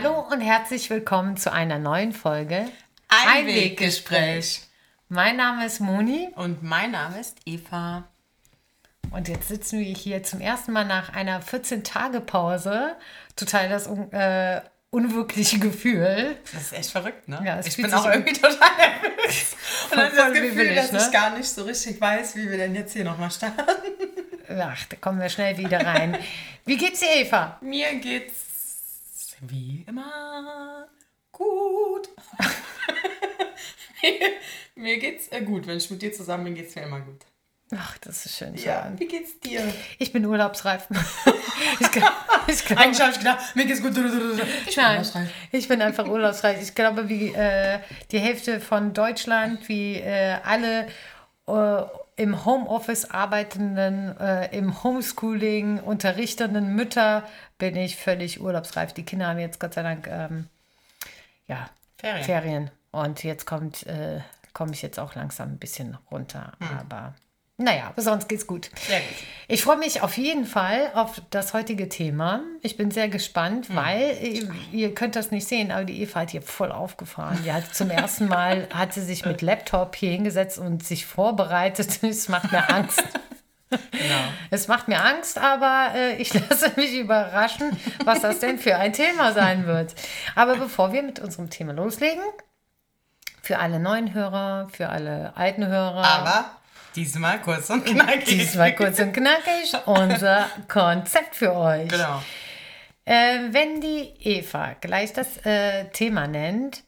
Hallo und herzlich willkommen zu einer neuen Folge Einweggespräch. Mein Name ist Moni Und mein Name ist Eva. und jetzt sitzen wir hier zum ersten Mal nach einer 14-Tage-Pause. Total das äh, unwirkliche Gefühl. Das ist echt verrückt, ne? Ja, es ich bin auch irgendwie total nervös. Und dann das Gefühl, dass ne? ich gar nicht so richtig weiß, wie wir denn jetzt hier nochmal starten. Ach, da kommen wir schnell wieder rein. Wie geht's dir, Eva? Mir geht's wie immer gut. mir, geht's äh, gut. Wenn ich mit dir zusammen bin, geht's mir immer gut. Ach, das ist schön. Ja, hören. wie geht's dir? Ich bin urlaubsreif. ich, glaub- ich, glaub- Eigentlich habe ich gedacht, mir geht's gut. Ich bin Nein, urlaubsreif. ich bin einfach urlaubsreich. Ich glaube, wie äh, die Hälfte von Deutschland, wie äh, alle äh, im Homeoffice arbeitenden, äh, im Homeschooling unterrichtenden Mütter, bin ich völlig urlaubsreif. Die Kinder haben jetzt Gott sei Dank ähm, ja, Ferien. Ferien. Und jetzt kommt, äh, komme ich jetzt auch langsam ein bisschen runter. Hm. Aber naja, sonst geht's gut. Sehr gut. Ich freue mich auf jeden Fall auf das heutige Thema. Ich bin sehr gespannt, weil äh, ihr könnt das nicht sehen, aber die Eva hat hier voll aufgefahren. Die hat zum ersten Mal hat sie sich mit Laptop hier hingesetzt und sich vorbereitet. Es macht mir Angst. Genau. Es macht mir Angst, aber äh, ich lasse mich überraschen, was das denn für ein Thema sein wird. Aber bevor wir mit unserem Thema loslegen, für alle neuen Hörer, für alle alten Hörer, Aber diesmal kurz und knackig. diesmal kurz und knackig unser Konzept für euch. Genau. Äh, wenn die Eva gleich das äh, Thema nennt,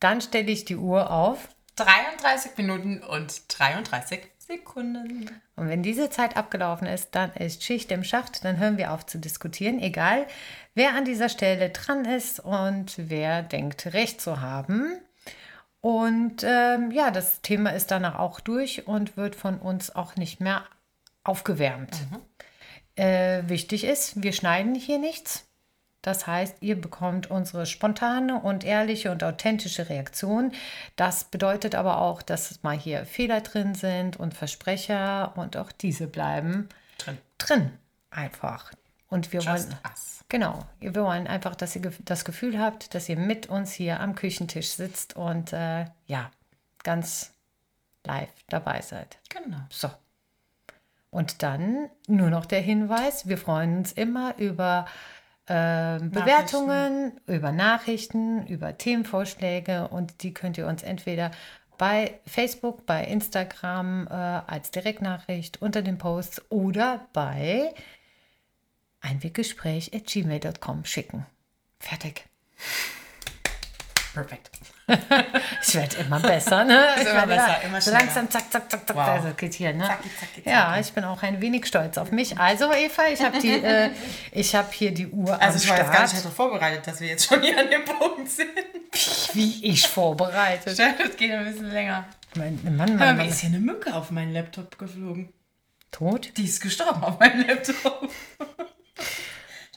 dann stelle ich die Uhr auf. 33 Minuten und 33 Sekunden. Und wenn diese Zeit abgelaufen ist, dann ist Schicht im Schacht, dann hören wir auf zu diskutieren, egal wer an dieser Stelle dran ist und wer denkt, recht zu haben. Und ähm, ja, das Thema ist danach auch durch und wird von uns auch nicht mehr aufgewärmt. Äh, wichtig ist, wir schneiden hier nichts. Das heißt, ihr bekommt unsere spontane und ehrliche und authentische Reaktion. Das bedeutet aber auch, dass mal hier Fehler drin sind und Versprecher und auch diese bleiben Drin. drin. Einfach. Und wir Just wollen. us. Genau. Wir wollen einfach, dass ihr das Gefühl habt, dass ihr mit uns hier am Küchentisch sitzt und äh, ja, ganz live dabei seid. Genau. So. Und dann nur noch der Hinweis, wir freuen uns immer über ähm, Bewertungen, über Nachrichten, über Themenvorschläge und die könnt ihr uns entweder bei Facebook, bei Instagram äh, als Direktnachricht unter den Posts oder bei einweggespräch.gmail.com schicken. Fertig. Perfekt. Ich werde immer besser, ne? Ich immer werde besser, immer so schneller. langsam, zack, zack, zack, zack, Wow. also geht hier, ne? Zacki, zacki, zacki. Ja, ich bin auch ein wenig stolz auf mich. Also Eva, ich habe die, äh, ich habe hier die Uhr Also ich war jetzt gar nicht darauf vorbereitet, dass wir jetzt schon hier an dem Punkt sind. Wie ich vorbereitet. Das geht ein bisschen länger. Mein Mann, Mann, Aber Mann, mir ist hier eine Mücke auf meinen Laptop geflogen. Tot? Die ist gestorben auf meinem Laptop.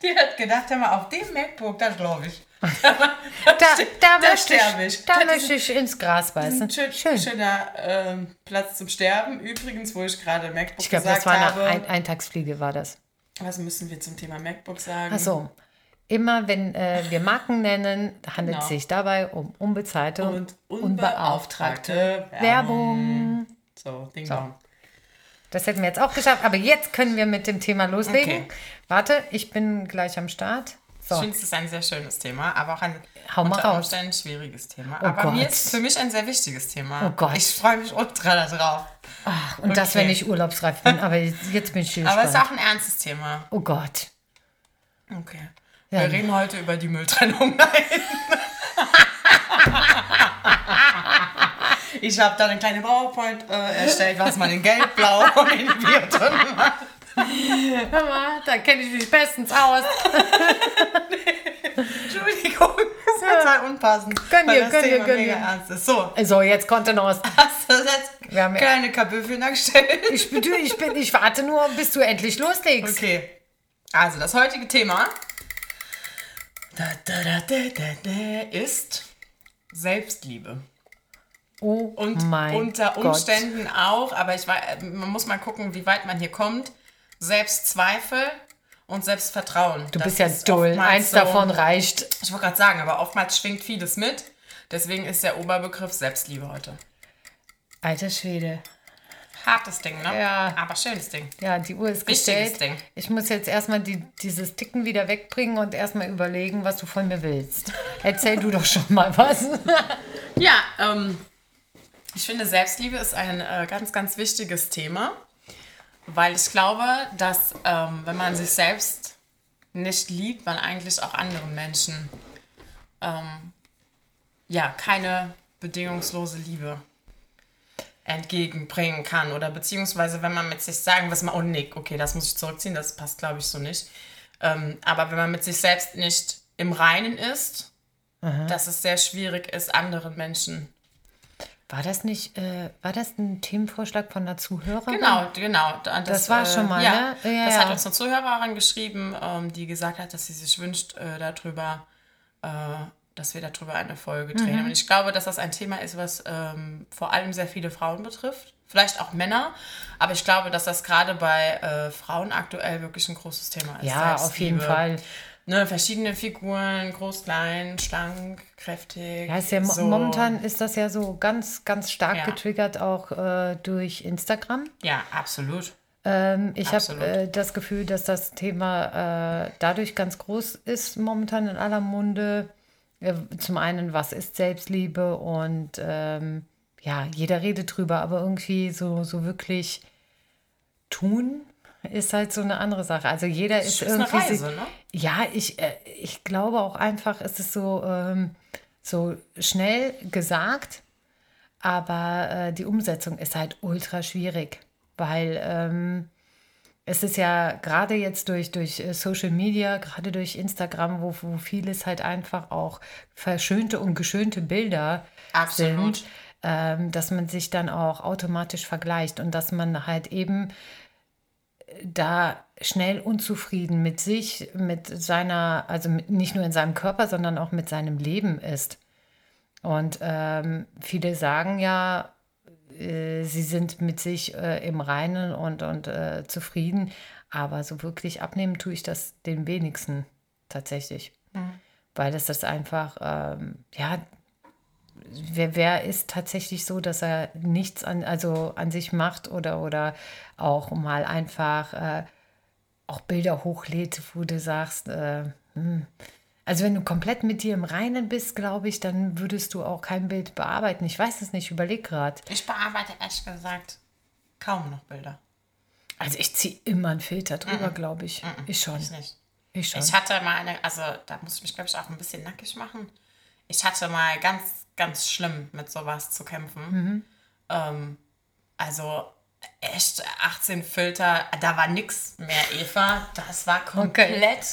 Die hat gedacht, hör mal, auf dem MacBook, das glaube ich. Da, da, da möchte sterbe ich, ich. da Das möchte ich ins Gras beißen. Ein schön, Schön. schöner ähm, Platz zum Sterben. Übrigens, wo ich gerade MacBook Ich glaube, gesagt das war eine habe. ein Eintagsfliege, war das. was müssen wir zum Thema MacBook sagen? Ach so. Immer wenn äh, wir Marken nennen, handelt es Genau. sich dabei um unbezahlte Und unbeauftragte unbeauftragte Werbung. So, Ding Dong. Das hätten wir jetzt auch geschafft, aber jetzt können wir mit dem Thema loslegen. Okay. Warte, ich bin gleich am Start. Ich So, finde, es ist ein sehr schönes Thema, aber auch ein Hau mal unter raus. Umständen schwieriges Thema. Oh aber Gott. mir ist für mich ein sehr wichtiges Thema. Oh Gott. Ich freue mich ultra darauf. Ach, und das, wenn okay. ich urlaubsreif bin, aber jetzt, bin ich hier Aber es ist gespannt. auch ein ernstes Thema. Oh Gott. Okay. Ja. Wir reden heute über die Mülltrennung. Nein. Ich habe da eine kleine PowerPoint äh, erstellt, was man in Gelb, Blau und in Bioton macht. Hör mal, da kenne ich mich bestens aus. Entschuldigung, das ist total unpassend. Gönn dir, gönn dir, gönn dir. So, So, jetzt Kontenance. hast du jetzt Wir haben ja- kleine Kabüffeln gestellt? Ich, bin- ich, bin, ich warte nur, bis du endlich loslegst. Okay. Also, das heutige Thema ist Selbstliebe. Oh Und mein unter Gott. Umständen auch, aber ich wei- man muss mal gucken, wie weit man hier kommt. Selbstzweifel und Selbstvertrauen. Du bist ja doll. Eins so, davon reicht. Ich wollte gerade sagen, aber oftmals schwingt vieles mit. Deswegen ist der Oberbegriff Selbstliebe heute. Alter Schwede. Hartes Ding, ne? Ja. Aber schönes Ding. Ja, die Uhr ist Wichtiges Ding. Ich muss jetzt erstmal die, dieses Ticken wieder wegbringen und erstmal überlegen, was du von mir willst. Erzähl du doch schon mal was. ja, ähm, ich finde, Selbstliebe ist ein äh, ganz, ganz wichtiges Thema, weil ich glaube, dass ähm, wenn man sich selbst nicht liebt, man eigentlich auch anderen Menschen ähm, ja keine bedingungslose Liebe entgegenbringen kann oder beziehungsweise wenn man mit sich sagen, was man, oh Nick, okay, das muss ich zurückziehen, das passt glaube ich so nicht. Ähm, aber wenn man mit sich selbst nicht im Reinen ist, Aha. dass es sehr schwierig ist, anderen Menschen. War das nicht, äh, war das ein Themenvorschlag von einer Zuhörerin? Genau, genau. Das, das war schon mal, äh, ja, ne? Ja, das ja. hat uns eine Zuhörerin geschrieben, ähm, die gesagt hat, dass sie sich wünscht, äh, darüber äh, dass wir darüber eine Folge drehen. Mhm. Und ich glaube, dass das ein Thema ist, was ähm, vor allem sehr viele Frauen betrifft. Vielleicht auch Männer, aber ich glaube, dass das gerade bei äh, Frauen aktuell wirklich ein großes Thema ist. Ja, auf jeden Fall. Ne, verschiedene Figuren, groß, klein, schlank, kräftig. Ja, ist ja so. momentan ist das ja so ganz, ganz stark ja. getriggert auch äh, durch Instagram. Ja, absolut. Ähm, ich habe äh, das Gefühl, dass das Thema äh, dadurch ganz groß ist momentan in aller Munde zum einen, was ist Selbstliebe und ähm, ja, jeder redet drüber, aber irgendwie so, so wirklich tun ist halt so eine andere Sache. Also jeder ist, ist irgendwie. Eine Reise, ne? Ja, ich, äh, ich glaube auch einfach, es ist so, ähm, so schnell gesagt, aber äh, die Umsetzung ist halt ultra schwierig, weil ähm, es ist ja gerade jetzt durch, durch äh, Social Media, gerade durch Instagram, wo, wo vieles halt einfach auch verschönte und geschönte Bilder Absolut. sind, ähm, dass man sich dann auch automatisch vergleicht und dass man halt eben da schnell unzufrieden mit sich, mit seiner, also nicht nur in seinem Körper, sondern auch mit seinem Leben ist. Und ähm, viele sagen ja, äh, sie sind mit sich äh, im Reinen und, und äh, zufrieden. Aber so wirklich abnehmen tue ich das den wenigsten tatsächlich. Mhm. Weil es das einfach, ähm, ja, wer, wer ist tatsächlich so, dass er nichts an, also an sich macht oder, oder auch mal einfach äh, auch Bilder hochlädt, wo du sagst, äh, hm, also wenn du komplett mit dir im Reinen bist, glaube ich, dann würdest du auch kein Bild bearbeiten. Ich weiß es nicht, überleg gerade. Ich bearbeite ehrlich gesagt kaum noch Bilder. Also ich ziehe immer einen Filter drüber, mm -mm. glaube ich. Mm ich schon. Ich nicht. Ich schon. Ich hatte mal eine, also da muss ich mich, glaube ich, auch ein bisschen nackig machen. Ich hatte mal ganz, ganz schlimm mit sowas zu kämpfen. Mhm. Ähm, also echt 18 Filter, da war nichts mehr, Eva. Das war komplett. Okay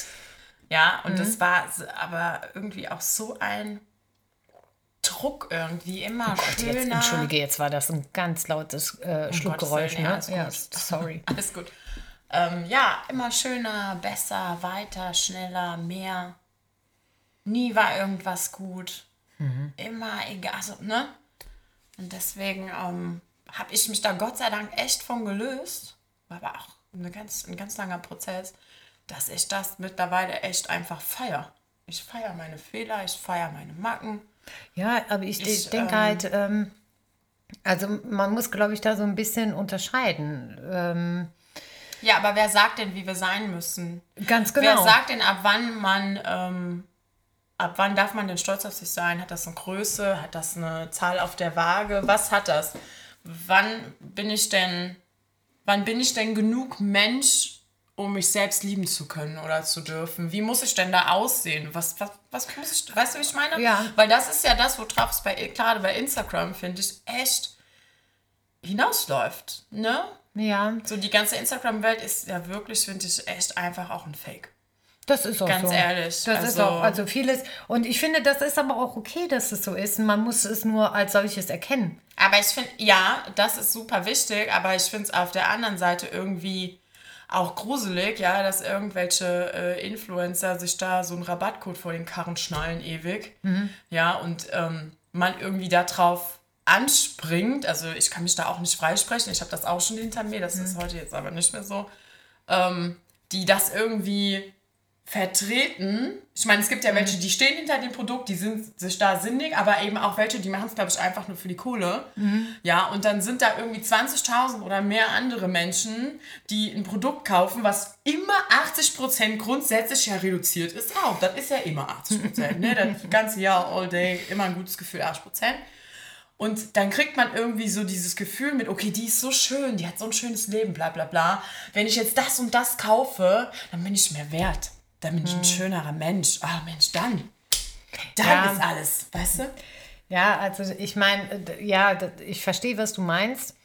ja, und mhm. das war aber irgendwie auch so ein Druck irgendwie immer oh Gott, schöner. Jetzt, Entschuldige, jetzt war das ein ganz lautes äh, Schluckgeräusch. Ne? Ja, ja, sorry. Alles gut. Ähm, ja, immer schöner, besser, weiter, schneller, mehr. Nie war irgendwas gut. Mhm. Immer egal, also, ne? Und deswegen ähm, habe ich mich da Gott sei Dank echt von gelöst. War aber auch eine ganz, ein ganz langer Prozess dass ich das mittlerweile echt einfach feiere. Ich feiere meine Fehler, ich feiere meine Macken. Ja, aber ich, ich denke ähm, halt, ähm, also man muss, glaube ich, da so ein bisschen unterscheiden. Ähm, ja, aber wer sagt denn, wie wir sein müssen? Ganz genau. Wer sagt denn, ab wann man, ähm, ab wann darf man denn stolz auf sich sein? Hat das eine Größe? Hat das eine Zahl auf der Waage? Was hat das? Wann bin ich denn, wann bin ich denn genug Mensch, um mich selbst lieben zu können oder zu dürfen. Wie muss ich denn da aussehen? Was, was, was muss ich, weißt du, wie ich meine? Ja. Weil das ist ja das, worauf es bei, gerade bei Instagram, finde ich, echt hinausläuft, ne? Ja. So die ganze Instagram-Welt ist ja wirklich, finde ich, echt einfach auch ein Fake. Das ist auch Ganz so. ehrlich. Das also, ist auch, also vieles. Und ich finde, das ist aber auch okay, dass es so ist. Man muss es nur als solches erkennen. Aber ich finde, ja, das ist super wichtig, aber ich finde es auf der anderen Seite irgendwie auch gruselig, ja, dass irgendwelche äh, Influencer sich da so einen Rabattcode vor den Karren schnallen ewig. Mhm. Ja, und ähm, man irgendwie darauf anspringt. Also ich kann mich da auch nicht freisprechen. Ich habe das auch schon hinter mir. Das mhm. ist heute jetzt aber nicht mehr so. Ähm, die das irgendwie vertreten. Ich meine, es gibt ja welche, die stehen hinter dem Produkt, die sind sich da sinnig, aber eben auch welche, die machen es, glaube ich, einfach nur für die Kohle. Mhm. Ja, und dann sind da irgendwie 20.000 oder mehr andere Menschen, die ein Produkt kaufen, was immer 80% grundsätzlich ja reduziert ist. Auch, das ist ja immer 80%. ne? Das ganze Jahr, all day, immer ein gutes Gefühl, 80%. Und dann kriegt man irgendwie so dieses Gefühl mit, okay, die ist so schön, die hat so ein schönes Leben, bla bla bla. Wenn ich jetzt das und das kaufe, dann bin ich mehr wert dann bin ich ein hm. schönerer Mensch. Ah, oh, Mensch, dann. Dann ja. ist alles, weißt du? Ja, also ich meine, ja, ich verstehe, was du meinst.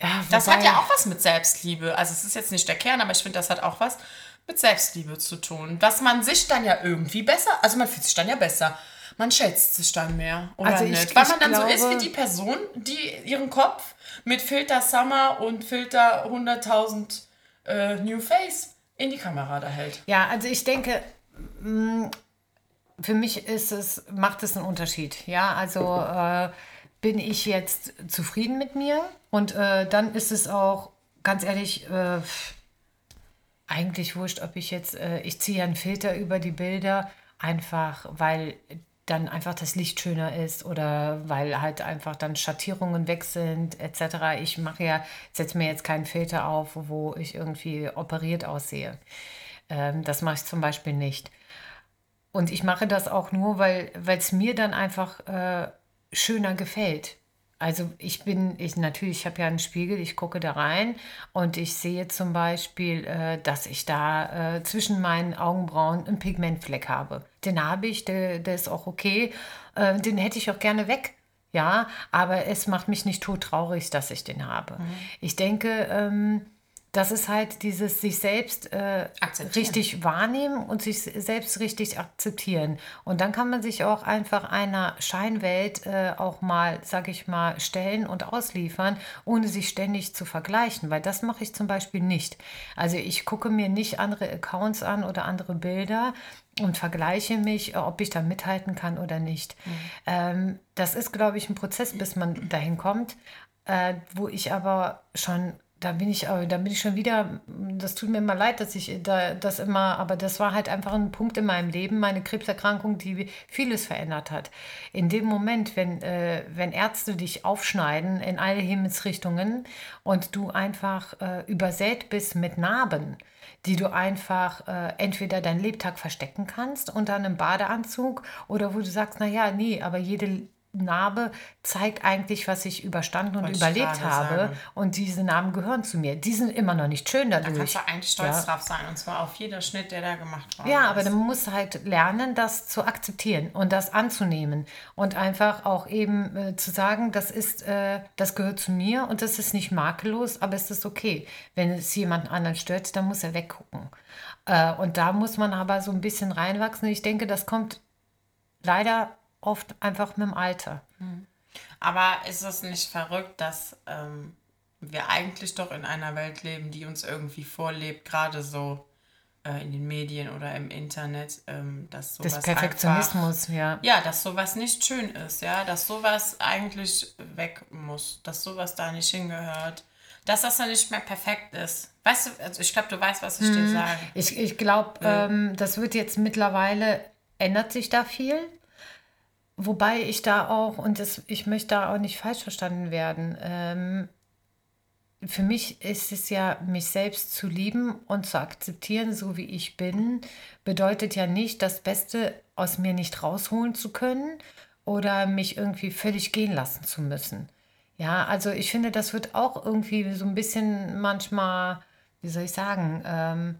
Ja, das hat ja auch was mit Selbstliebe. Also es ist jetzt nicht der Kern, aber ich finde, das hat auch was mit Selbstliebe zu tun. Dass man sich dann ja irgendwie besser, also man fühlt sich dann ja besser. Man schätzt sich dann mehr, oder also nicht? Ich, Weil man dann glaube, so ist wie die Person, die ihren Kopf mit Filter Summer und Filter 100.000 äh, New Face in die Kamera da hält. Ja, also ich denke, mm, für mich ist es, macht es einen Unterschied. Ja, also äh, bin ich jetzt zufrieden mit mir und äh, dann ist es auch, ganz ehrlich, äh, eigentlich wurscht, ob ich jetzt, äh, ich ziehe einen Filter über die Bilder, einfach weil dann einfach das Licht schöner ist oder weil halt einfach dann Schattierungen weg sind etc. Ich mache ja, setze mir jetzt keinen Filter auf, wo ich irgendwie operiert aussehe. Ähm, das mache ich zum Beispiel nicht. Und ich mache das auch nur, weil es mir dann einfach äh, schöner gefällt. Also ich bin, ich natürlich, ich habe ja einen Spiegel, ich gucke da rein und ich sehe zum Beispiel, äh, dass ich da äh, zwischen meinen Augenbrauen einen Pigmentfleck habe. Den habe ich, der, der ist auch okay. Äh, den hätte ich auch gerne weg. Ja, aber es macht mich nicht todtraurig, dass ich den habe. Mhm. Ich denke, ähm, das ist halt dieses sich selbst äh, richtig wahrnehmen und sich selbst richtig akzeptieren. Und dann kann man sich auch einfach einer Scheinwelt äh, auch mal, sag ich mal, stellen und ausliefern, ohne sich ständig zu vergleichen, weil das mache ich zum Beispiel nicht. Also ich gucke mir nicht andere Accounts an oder andere Bilder und vergleiche mich, ob ich da mithalten kann oder nicht. Mhm. Ähm, das ist, glaube ich, ein Prozess, bis man dahin kommt, äh, wo ich aber schon da bin ich, da bin ich schon wieder, das tut mir immer leid, dass ich da das immer, aber das war halt einfach ein Punkt in meinem Leben, meine Krebserkrankung, die vieles verändert hat. In dem Moment, wenn, äh, wenn Ärzte dich aufschneiden in alle Himmelsrichtungen und du einfach äh, übersät bist mit Narben, die du einfach äh, entweder deinen Lebtag verstecken kannst unter einem Badeanzug oder wo du sagst, naja, nee, aber jede Narbe zeigt eigentlich, was ich überstanden und Wollte überlebt habe. Sagen. Und diese Narben gehören zu mir. Die sind immer noch nicht schön dadurch. Da kannst du eigentlich stolz ja. drauf sein. Und zwar auf jeder Schnitt, der da gemacht wurde. Ja, aber dann musst du halt lernen, das zu akzeptieren und das anzunehmen. Und einfach auch eben äh, zu sagen, das ist, äh, das gehört zu mir und das ist nicht makellos, aber es ist okay. Wenn es jemand anderen stört, dann muss er weggucken. Äh, und da muss man aber so ein bisschen reinwachsen. Ich denke, das kommt leider oft einfach mit dem Alter. Hm. Aber ist es nicht verrückt, dass ähm, wir eigentlich doch in einer Welt leben, die uns irgendwie vorlebt, gerade so äh, in den Medien oder im Internet, ähm, dass sowas Des Perfektionismus, einfach, ja. Ja, dass sowas nicht schön ist, ja, dass sowas eigentlich weg muss, dass sowas da nicht hingehört, dass das dann nicht mehr perfekt ist. Weißt du, also ich glaube, du weißt, was ich hm. dir sage. Ich, ich glaube, äh. ähm, das wird jetzt mittlerweile, ändert sich da viel. Wobei ich da auch, und das, ich möchte da auch nicht falsch verstanden werden, ähm, für mich ist es ja, mich selbst zu lieben und zu akzeptieren, so wie ich bin, bedeutet ja nicht, das Beste aus mir nicht rausholen zu können oder mich irgendwie völlig gehen lassen zu müssen. Ja, also ich finde, das wird auch irgendwie so ein bisschen manchmal, wie soll ich sagen, ähm,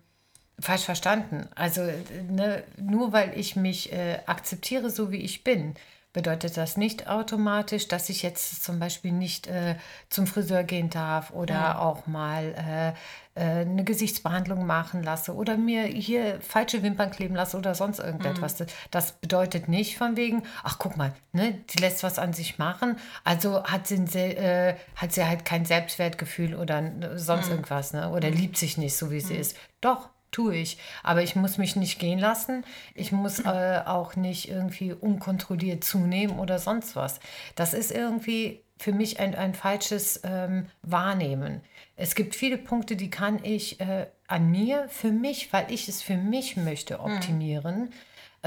falsch verstanden. Also ne, nur weil ich mich äh, akzeptiere, so wie ich bin, bedeutet das nicht automatisch, dass ich jetzt zum Beispiel nicht äh, zum Friseur gehen darf oder ja. auch mal äh, äh, eine Gesichtsbehandlung machen lasse oder mir hier falsche Wimpern kleben lasse oder sonst irgendetwas. Mhm. Das bedeutet nicht von wegen, ach guck mal, ne, die lässt was an sich machen, also hat sie, äh, hat sie halt kein Selbstwertgefühl oder sonst mhm. irgendwas ne, oder mhm. liebt sich nicht so, wie sie mhm. ist. Doch, tue ich. Aber ich muss mich nicht gehen lassen. Ich muss äh, auch nicht irgendwie unkontrolliert zunehmen oder sonst was. Das ist irgendwie für mich ein, ein falsches ähm, Wahrnehmen. Es gibt viele Punkte, die kann ich äh, an mir, für mich, weil ich es für mich möchte, mhm. optimieren. Mhm.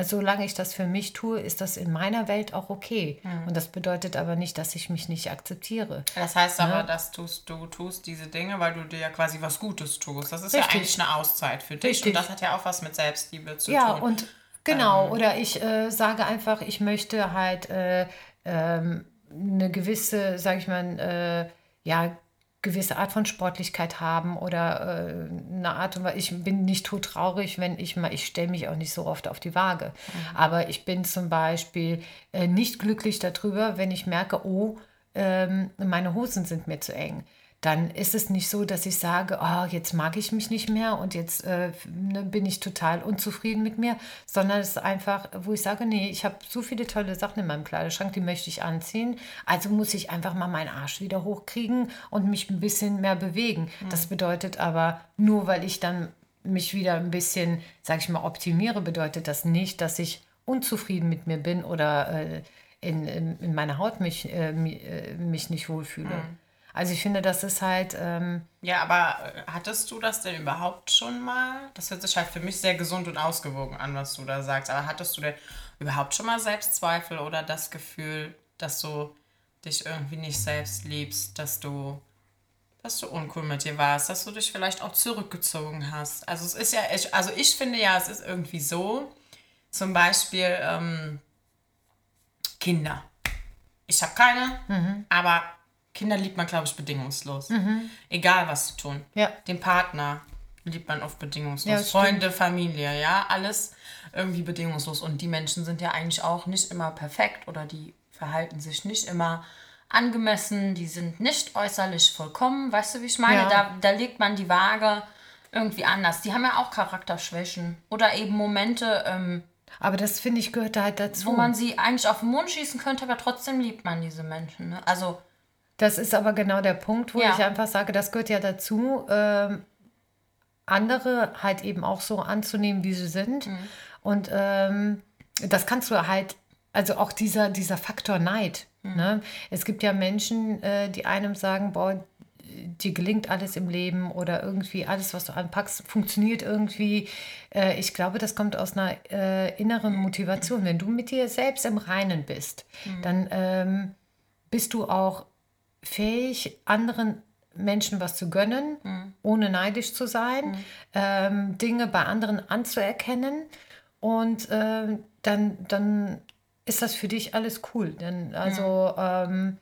Solange ich das für mich tue, ist das in meiner Welt auch okay. Mhm. Und das bedeutet aber nicht, dass ich mich nicht akzeptiere. Das heißt aber, ne? dass tust, du tust diese Dinge, weil du dir ja quasi was Gutes tust. Das ist Richtig. ja eigentlich eine Auszeit für dich. Richtig. Und das hat ja auch was mit Selbstliebe zu ja, tun. Ja, und genau. Ähm. Oder ich äh, sage einfach, ich möchte halt äh, ähm, eine gewisse, sage ich mal, äh, ja, gewisse Art von Sportlichkeit haben oder äh, eine Art und Weise. Ich bin nicht tot traurig, wenn ich mal, ich stelle mich auch nicht so oft auf die Waage. Mhm. Aber ich bin zum Beispiel äh, nicht glücklich darüber, wenn ich merke, oh, ähm, meine Hosen sind mir zu eng dann ist es nicht so, dass ich sage, oh, jetzt mag ich mich nicht mehr und jetzt äh, ne, bin ich total unzufrieden mit mir, sondern es ist einfach, wo ich sage, nee, ich habe so viele tolle Sachen in meinem Kleiderschrank, die möchte ich anziehen. Also muss ich einfach mal meinen Arsch wieder hochkriegen und mich ein bisschen mehr bewegen. Mhm. Das bedeutet aber, nur weil ich dann mich wieder ein bisschen, sage ich mal, optimiere, bedeutet das nicht, dass ich unzufrieden mit mir bin oder äh, in, in, in, meiner Haut mich, äh, äh mich nicht wohlfühle. Mhm. Also ich finde, das ist halt. Ähm ja, aber äh, hattest du das denn überhaupt schon mal? Das hört sich halt für mich sehr gesund und ausgewogen an, was du da sagst. Aber hattest du denn überhaupt schon mal Selbstzweifel oder das Gefühl, dass du dich irgendwie nicht selbst liebst, dass du, dass du uncool mit dir warst, dass du dich vielleicht auch zurückgezogen hast? Also es ist ja, ich, also ich finde ja, es ist irgendwie so, zum Beispiel ähm, Kinder. Ich habe keine, mhm. aber Kinder liebt man, glaube ich, bedingungslos. Mhm. Egal, was sie tun. Ja. Den Partner liebt man oft bedingungslos. Ja, Freunde, Familie, ja, alles irgendwie bedingungslos. Und die Menschen sind ja eigentlich auch nicht immer perfekt oder die verhalten sich nicht immer angemessen, die sind nicht äußerlich vollkommen. Weißt du, wie ich meine? Ja. Da, da legt man die Waage irgendwie anders. Die haben ja auch Charakterschwächen oder eben Momente. Ähm, aber das finde ich gehört halt dazu. Wo man sie eigentlich auf den Mond schießen könnte, aber trotzdem liebt man diese Menschen. Ne? Also das ist aber genau der Punkt, wo ja. ich einfach sage, das gehört ja dazu, äh, andere halt eben auch so anzunehmen, wie sie sind. Mhm. Und ähm, das kannst du halt, also auch dieser, dieser Faktor Neid. Mhm. Ne? Es gibt ja Menschen, äh, die einem sagen, boah, dir gelingt alles im Leben oder irgendwie alles, was du anpackst, funktioniert irgendwie. Äh, ich glaube, das kommt aus einer äh, inneren Motivation. Wenn du mit dir selbst im Reinen bist, mhm. dann ähm, bist du auch fähig, anderen Menschen was zu gönnen, mhm. ohne neidisch zu sein, mhm. ähm, Dinge bei anderen anzuerkennen und äh, dann, dann ist das für dich alles cool. Denn also ähm,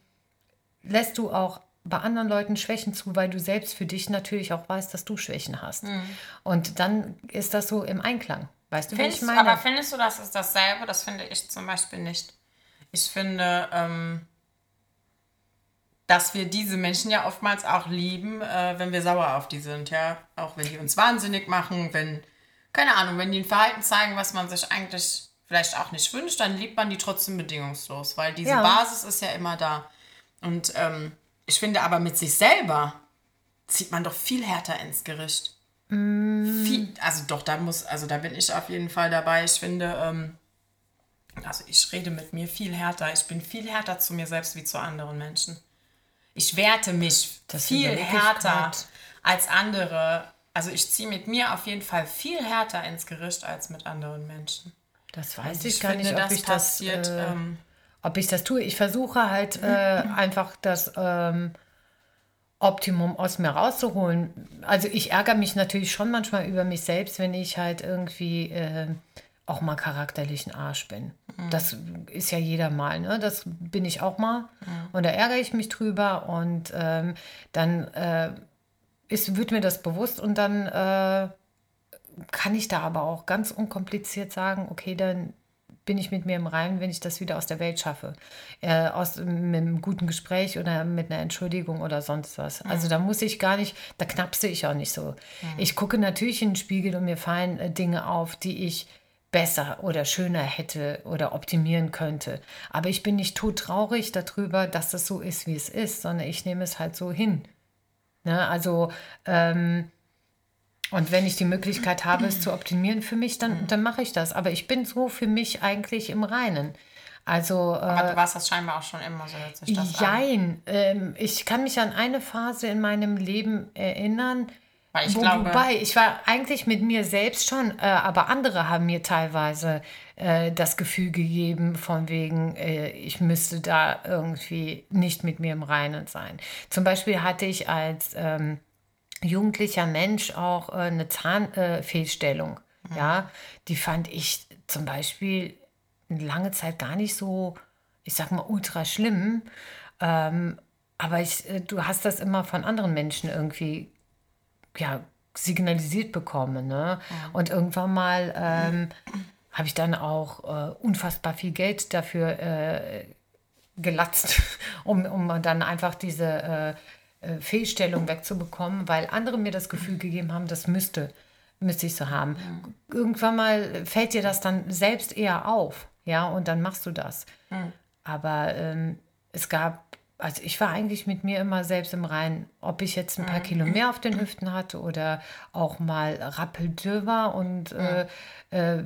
lässt du auch bei anderen Leuten Schwächen zu, weil du selbst für dich natürlich auch weißt, dass du Schwächen hast. Mhm. Und dann ist das so im Einklang. Weißt du, findest, ich meine? Aber findest du, das ist dasselbe? Das finde ich zum Beispiel nicht. Ich finde, ähm, dass wir diese Menschen ja oftmals auch lieben, äh, wenn wir sauer auf die sind, ja. Auch wenn die uns wahnsinnig machen, wenn, keine Ahnung, wenn die ein Verhalten zeigen, was man sich eigentlich vielleicht auch nicht wünscht, dann liebt man die trotzdem bedingungslos, weil diese ja. Basis ist ja immer da. Und ähm, ich finde aber mit sich selber zieht man doch viel härter ins Gericht. Mm. Viel, also doch, da muss, also da bin ich auf jeden Fall dabei. Ich finde, ähm, also ich rede mit mir viel härter. Ich bin viel härter zu mir selbst wie zu anderen Menschen. Ich werte mich das viel härter als andere. Also ich ziehe mit mir auf jeden Fall viel härter ins Gericht als mit anderen Menschen. Das weiß ich, ich, gar finde, nicht, ob ich passiert, das, äh, ähm, ob ich das tue. Ich versuche halt äh, einfach das ähm, Optimum aus mir rauszuholen. Also ich ärgere mich natürlich schon manchmal über mich selbst, wenn ich halt irgendwie äh, auch mal charakterlich ein Arsch bin. Mhm. Das ist ja jeder mal, ne? Das bin ich auch mal. Mhm. Und da ärgere ich mich drüber und ähm, dann äh, ist, wird mir das bewusst und dann äh, kann ich da aber auch ganz unkompliziert sagen, okay, dann bin ich mit mir im Reinen, wenn ich das wieder aus der Welt schaffe. Äh, aus, mit einem guten Gespräch oder mit einer Entschuldigung oder sonst was. Mhm. Also da muss ich gar nicht, da knapse ich auch nicht so. Mhm. Ich gucke natürlich in den Spiegel und mir fallen äh, Dinge auf, die ich besser oder schöner hätte oder optimieren könnte. Aber ich bin nicht todtraurig darüber, dass das so ist, wie es ist, sondern ich nehme es halt so hin. Ne? Also ähm, Und wenn ich die Möglichkeit habe, es zu optimieren für mich, dann, dann mache ich das. Aber ich bin so für mich eigentlich im Reinen. Also, Aber du warst das scheinbar auch schon immer so, hört sich das jein. Ähm, ich kann mich an eine Phase in meinem Leben erinnern, Weil ich wo, glaube, wobei ich war eigentlich mit mir selbst schon, äh, aber andere haben mir teilweise äh, das Gefühl gegeben, von wegen, äh, ich müsste da irgendwie nicht mit mir im Reinen sein. Zum Beispiel hatte ich als ähm, jugendlicher Mensch auch äh, eine Zahnfehlstellung. Ja, die fand ich zum Beispiel lange Zeit gar nicht so, ich sag mal, ultra schlimm. Ähm, aber ich, äh, du hast das immer von anderen Menschen irgendwie ja, signalisiert bekommen. Ne? Und irgendwann mal ähm, habe ich dann auch äh, unfassbar viel Geld dafür äh, gelatzt, um, um dann einfach diese äh, äh, Fehlstellung wegzubekommen, weil andere mir das Gefühl gegeben haben, das müsste, müsste ich so haben. Irgendwann mal fällt dir das dann selbst eher auf, ja, und dann machst du das. Aber ähm, es gab, also ich war eigentlich mit mir immer selbst im Reinen, ob ich jetzt ein paar Kilo mehr auf den Hüften hatte oder auch mal rappeldö war und äh, äh,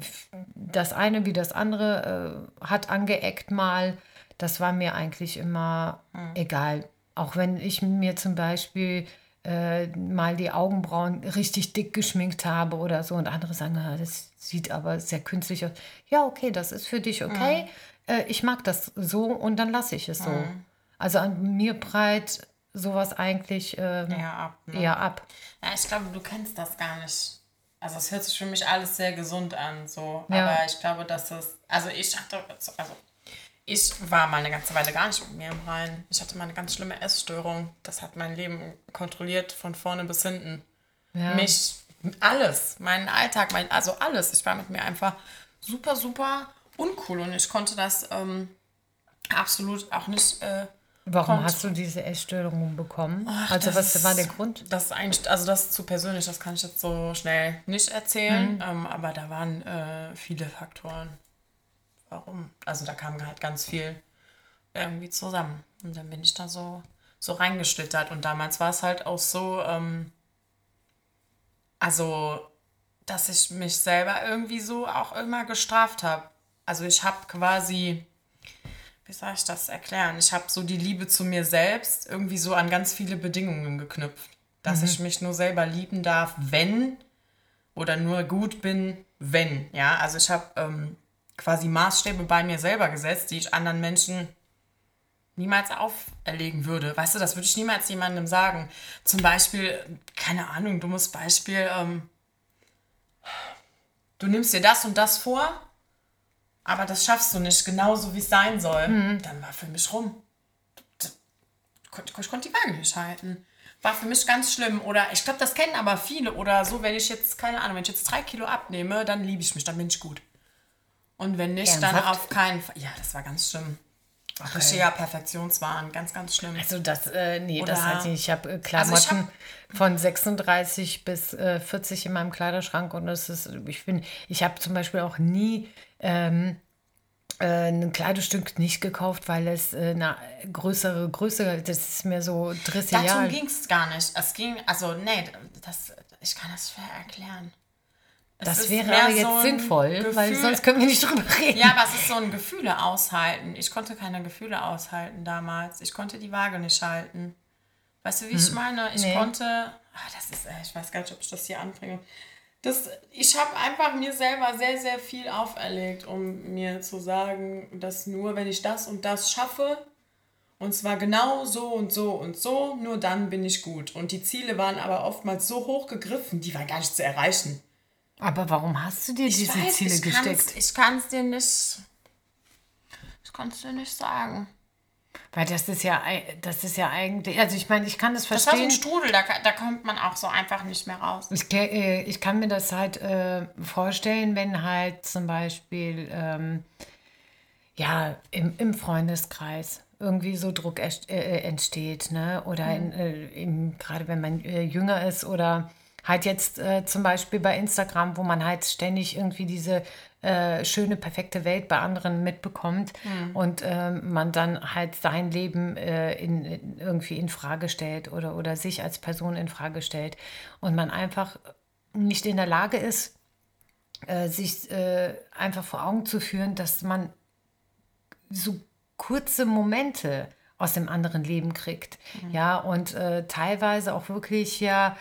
das eine wie das andere äh, hat angeeckt mal. Das war mir eigentlich immer egal. Auch wenn ich mir zum Beispiel äh, mal die Augenbrauen richtig dick geschminkt habe oder so und andere sagen, "Ah, das sieht aber sehr künstlich aus. Ja, okay, das ist für dich okay. Äh, ich mag das so und dann lasse ich es so. Also an mir breit sowas eigentlich ähm, eher ab. Ne? eher ab. Ja, ich glaube, du kennst das gar nicht. Also es hört sich für mich alles sehr gesund an, so. Ja. Aber ich glaube, dass das. Also ich hatte. Also ich war mal eine ganze Weile gar nicht mit mir im Reinen. Ich hatte mal eine ganz schlimme Essstörung. Das hat mein Leben kontrolliert von vorne bis hinten. Ja. Mich, alles, meinen Alltag, mein, also alles. Ich war mit mir einfach super, super uncool und ich konnte das ähm, absolut auch nicht. Äh, Warum hast du diese Essstörung bekommen? Ach, also was war der Grund? Das ist also das ist zu persönlich, das kann ich jetzt so schnell nicht erzählen, Mhm. ähm, aber da waren äh, viele Faktoren. Warum? Also da kam halt ganz viel irgendwie zusammen. Und dann bin ich da so, so reingeschlittert. Und damals war es halt auch so, ähm, also, dass ich mich selber irgendwie so auch immer gestraft habe. Also ich habe quasi, wie soll ich das erklären? Ich habe so die Liebe zu mir selbst irgendwie so an ganz viele Bedingungen geknüpft. Dass ich mich nur selber lieben darf, wenn oder nur gut bin, wenn. Ja, also ich habe ähm, quasi Maßstäbe bei mir selber gesetzt, die ich anderen Menschen niemals auferlegen würde. Weißt du, das würde ich niemals jemandem sagen. Zum Beispiel, keine Ahnung, dummes Beispiel, ähm, du nimmst dir das und das vor, aber das schaffst du nicht genauso, wie es sein soll. Dann war für mich rum. Ich konnte, die Waage nicht halten. War für mich ganz schlimm. Oder ich glaube, das kennen aber viele. Oder so, wenn ich jetzt, keine Ahnung, wenn ich jetzt drei Kilo abnehme, dann liebe ich mich, dann bin ich gut. Und wenn nicht, dann Ernsthaft? auf keinen Fall. Ja, das war ganz schlimm. Richtiger Perfektionswahn, ganz, ganz schlimm. Also das, äh, nee, das Oder- hatte ich. Habe äh, Also ich Klamotten von 36 bis äh, 40 in meinem Kleiderschrank und es ist, ich bin, ich habe zum Beispiel auch nie ähm, äh, ein Kleidungsstück nicht gekauft, weil es äh, eine größere Größe, das ist mir so Darum dressial. ging es gar nicht. Es ging, also, nee, das, ich kann das schwer erklären. Es Das wäre aber jetzt so sinnvoll, weil Gefühl- sonst können wir nicht drüber reden. Ja, aber es ist so ein Gefühle aushalten. Ich konnte keine Gefühle aushalten damals. Ich konnte die Waage nicht halten. Weißt du, wie ich meine? Ich Nee. konnte. Ah, das ist, äh, ich weiß gar nicht, ob ich das hier anbringe. Das, ich habe einfach mir selber sehr, sehr viel auferlegt, um mir zu sagen, dass nur wenn ich das und das schaffe, und zwar genau so und so und so, nur dann bin ich gut. Und die Ziele waren aber oftmals so hoch gegriffen, die waren gar nicht zu erreichen. Aber warum hast du dir diese Ziele ich gesteckt? Ich kann es dir nicht. Ich kann es dir nicht sagen. Weil das ist ja, das ist ja eigentlich, also ich meine, ich kann das Das war so verstehen. ein Strudel, da, da kommt man auch so einfach nicht mehr raus. Ich, äh, ich kann mir das halt äh, vorstellen, wenn halt zum Beispiel ähm, ja, im, im Freundeskreis irgendwie so Druck erst- äh, entsteht, ne? Oder in, äh, gerade wenn man äh, jünger ist oder halt jetzt äh, zum Beispiel bei Instagram, wo man halt ständig irgendwie diese äh, schöne, perfekte Welt bei anderen mitbekommt und ähm, man dann halt sein Leben äh, in, in, irgendwie in Frage stellt oder, oder sich als Person in Frage stellt und man einfach nicht in der Lage ist, äh, sich äh, einfach vor Augen zu führen, dass man so kurze Momente aus dem anderen Leben kriegt. Mhm. Ja, und äh, teilweise auch wirklich ja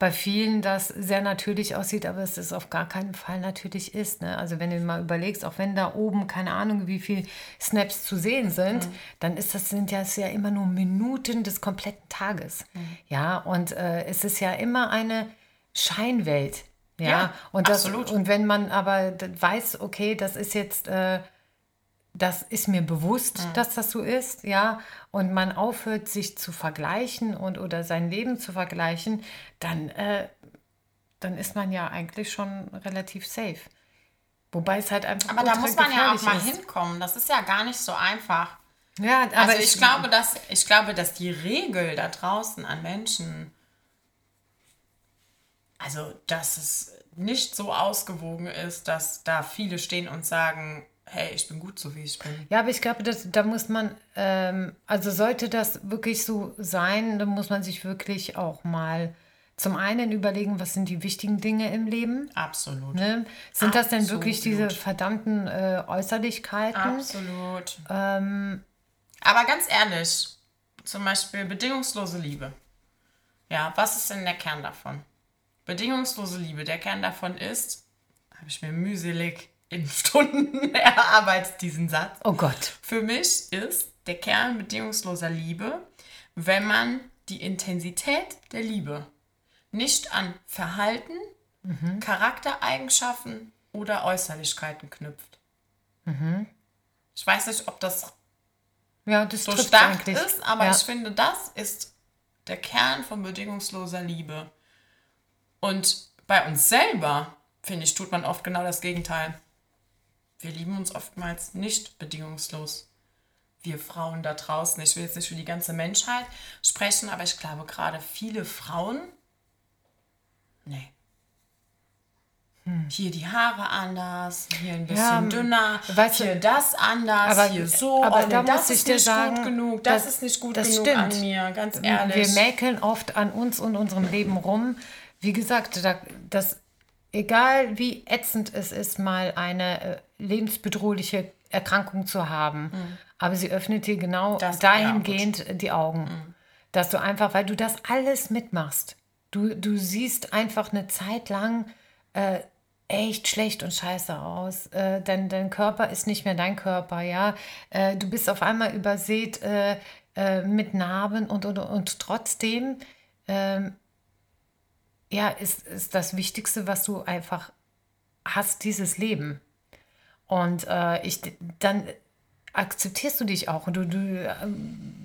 bei vielen das sehr natürlich aussieht, aber es ist auf gar keinen Fall natürlich ist. Ne? Also wenn du mal überlegst, auch wenn da oben keine Ahnung, wie viele Snaps zu sehen sind, mhm. dann ist das sind ja, ja immer nur Minuten des kompletten Tages. Mhm. Ja, und äh, es ist ja immer eine Scheinwelt. Ja, ja und das, absolut. Und wenn man aber weiß, okay, das ist jetzt äh, das ist mir bewusst, mhm. dass das so ist, ja, und man aufhört, sich zu vergleichen und oder sein Leben zu vergleichen, dann, äh, dann ist man ja eigentlich schon relativ safe. Wobei es halt einfach. Aber da muss man ja auch mal ist. hinkommen. Das ist ja gar nicht so einfach. Ja, aber also ich, ich, glaube, dass, ich glaube, dass die Regel da draußen an Menschen, also dass es nicht so ausgewogen ist, dass da viele stehen und sagen, hey, ich bin gut so, wie ich bin. Ja, aber ich glaube, dass, da muss man, ähm, also sollte das wirklich so sein, dann muss man sich wirklich auch mal zum einen überlegen, was sind die wichtigen Dinge im Leben. Absolut. Ne? Sind Absolut. das denn wirklich diese verdammten äh, Äußerlichkeiten? Absolut. Ähm, aber ganz ehrlich, zum Beispiel bedingungslose Liebe. Ja, was ist denn der Kern davon? Bedingungslose Liebe, der Kern davon ist, habe ich mir mühselig in Stunden erarbeitet, diesen Satz. Oh Gott. Für mich ist der Kern bedingungsloser Liebe, wenn man die Intensität der Liebe nicht an Verhalten, mhm. Charaktereigenschaften oder Äußerlichkeiten knüpft. Mhm. Ich weiß nicht, ob das, ja, das so stark ist, aber ja. ich finde, das ist der Kern von bedingungsloser Liebe. Und bei uns selber, finde ich, tut man oft genau das Gegenteil wir lieben uns oftmals nicht bedingungslos. Wir Frauen da draußen, ich will jetzt nicht für die ganze Menschheit sprechen, aber ich glaube gerade viele Frauen, nee. Hm. Hier die Haare anders, hier ein bisschen ja, dünner, weißt hier du, das anders, aber, hier so. Aber oh, da das muss ich dir sagen, gut genug, das, das ist nicht gut genug stimmt. an mir, ganz ehrlich. Wir mäkeln oft an uns und unserem Leben rum. Wie gesagt, das egal wie ätzend es ist, mal eine äh, lebensbedrohliche Erkrankung zu haben, mhm. aber sie öffnet dir genau das, dahingehend ja, die Augen, mhm. dass du einfach, weil du das alles mitmachst, du, du siehst einfach eine Zeit lang äh, echt schlecht und scheiße aus. Äh, dein, dein Körper ist nicht mehr dein Körper, ja. Äh, du bist auf einmal übersät äh, äh, mit Narben und, und, und trotzdem ähm, ja, ist, ist das Wichtigste, was du einfach hast, dieses Leben. Und äh, ich, dann akzeptierst du dich auch und du, du äh,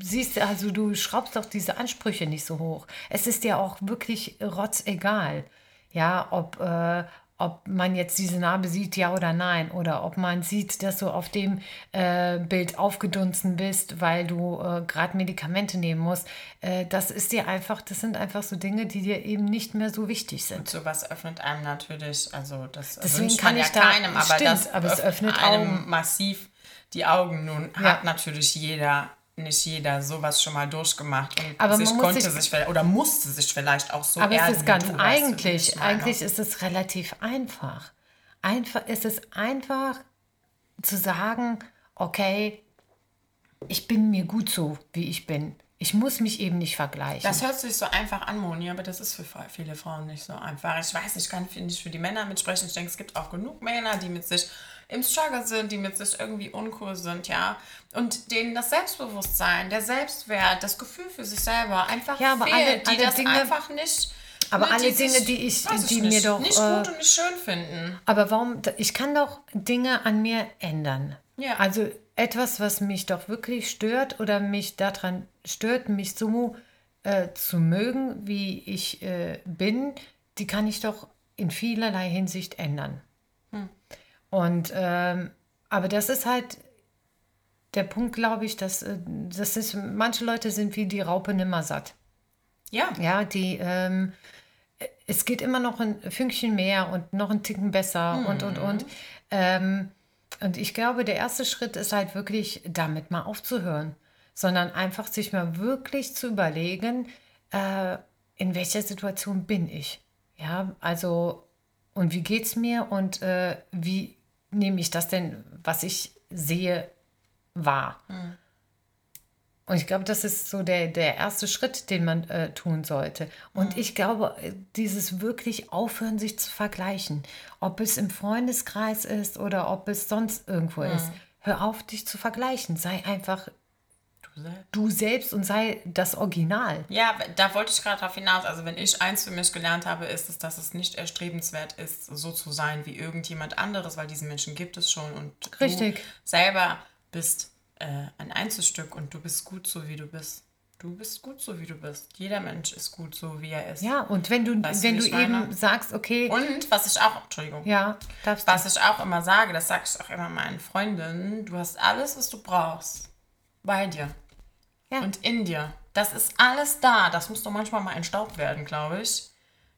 siehst, also du schraubst doch diese Ansprüche nicht so hoch. Es ist dir auch wirklich rotzegal, ja, ob, äh, ob man jetzt diese Narbe sieht, ja oder nein, oder ob man sieht, dass du auf dem äh, Bild aufgedunsen bist, weil du äh, gerade Medikamente nehmen musst. Äh, das ist dir einfach, das sind einfach so Dinge, die dir eben nicht mehr so wichtig sind. Und sowas öffnet einem natürlich, also das Deswegen wünscht man ja keinem, aber stimmt, das aber es öffnet einem Augen. massiv die Augen. Nun ja. hat natürlich jeder nicht jeder sowas schon mal durchgemacht und aber sich konnte sich, sich, oder musste sich vielleicht auch so Aber es ist ganz eigentlich, eigentlich ist es relativ einfach. Einfach ist es einfach zu sagen, okay, ich bin mir gut so, wie ich bin. Ich muss mich eben nicht vergleichen. Das hört sich so einfach an, Moni, aber das ist für viele Frauen nicht so einfach. Ich weiß, ich kann nicht für die Männer mitsprechen. Ich denke, es gibt auch genug Männer, die mit sich im Struggle sind, die mit sich irgendwie uncool sind, ja. Und denen das Selbstbewusstsein, der Selbstwert, das Gefühl für sich selber einfach ja, aber fehlt, alle, alle die das Dinge, einfach nicht aber alle die Dinge, sich, die ich, die mir doch nicht äh, gut und nicht schön finden. Aber warum? Ich kann doch Dinge an mir ändern. Ja. Also etwas, was mich doch wirklich stört oder mich daran stört, mich so äh, zu mögen, wie ich äh, bin, die kann ich doch in vielerlei Hinsicht ändern. Und ähm, aber das ist halt der Punkt, glaube ich, dass äh, das ist, manche Leute sind wie die Raupe nimmer satt. Ja. Ja, die, ähm, es geht immer noch ein Fünkchen mehr und noch ein Ticken besser mhm. und, und, und. Ähm, und ich glaube, der erste Schritt ist halt wirklich, damit mal aufzuhören, sondern einfach sich mal wirklich zu überlegen, äh, in welcher Situation bin ich. Ja, also, und wie geht's mir und äh, wie nehme ich das denn, was ich sehe, wahr? Mhm. Und ich glaube, das ist so der, der erste Schritt, den man äh, tun sollte. Und mhm. ich glaube, dieses wirklich aufhören, sich zu vergleichen, ob es im Freundeskreis ist oder ob es sonst irgendwo mhm. ist. Hör auf, dich zu vergleichen. Sei einfach du selbst, du selbst und sei das Original. Ja, da wollte ich gerade darauf hinaus. Also, wenn ich eins für mich gelernt habe, ist es, dass es nicht erstrebenswert ist, so zu sein wie irgendjemand anderes, weil diese Menschen gibt es schon und Richtig. du selber bist äh, ein Einzelstück und du bist gut so, wie du bist. Du bist gut so, wie du bist. Jeder Mensch ist gut so, wie er ist. Ja, und wenn du, weißt wenn du, du eben sagst, okay. Und was ich auch, Entschuldigung. Ja, darfst Was ich auch immer sage, das sage ich auch immer meinen Freundinnen, du hast alles, was du brauchst, bei dir. Ja. Und in dir. Das ist alles da. Das muss doch manchmal mal entstaubt werden, glaube ich.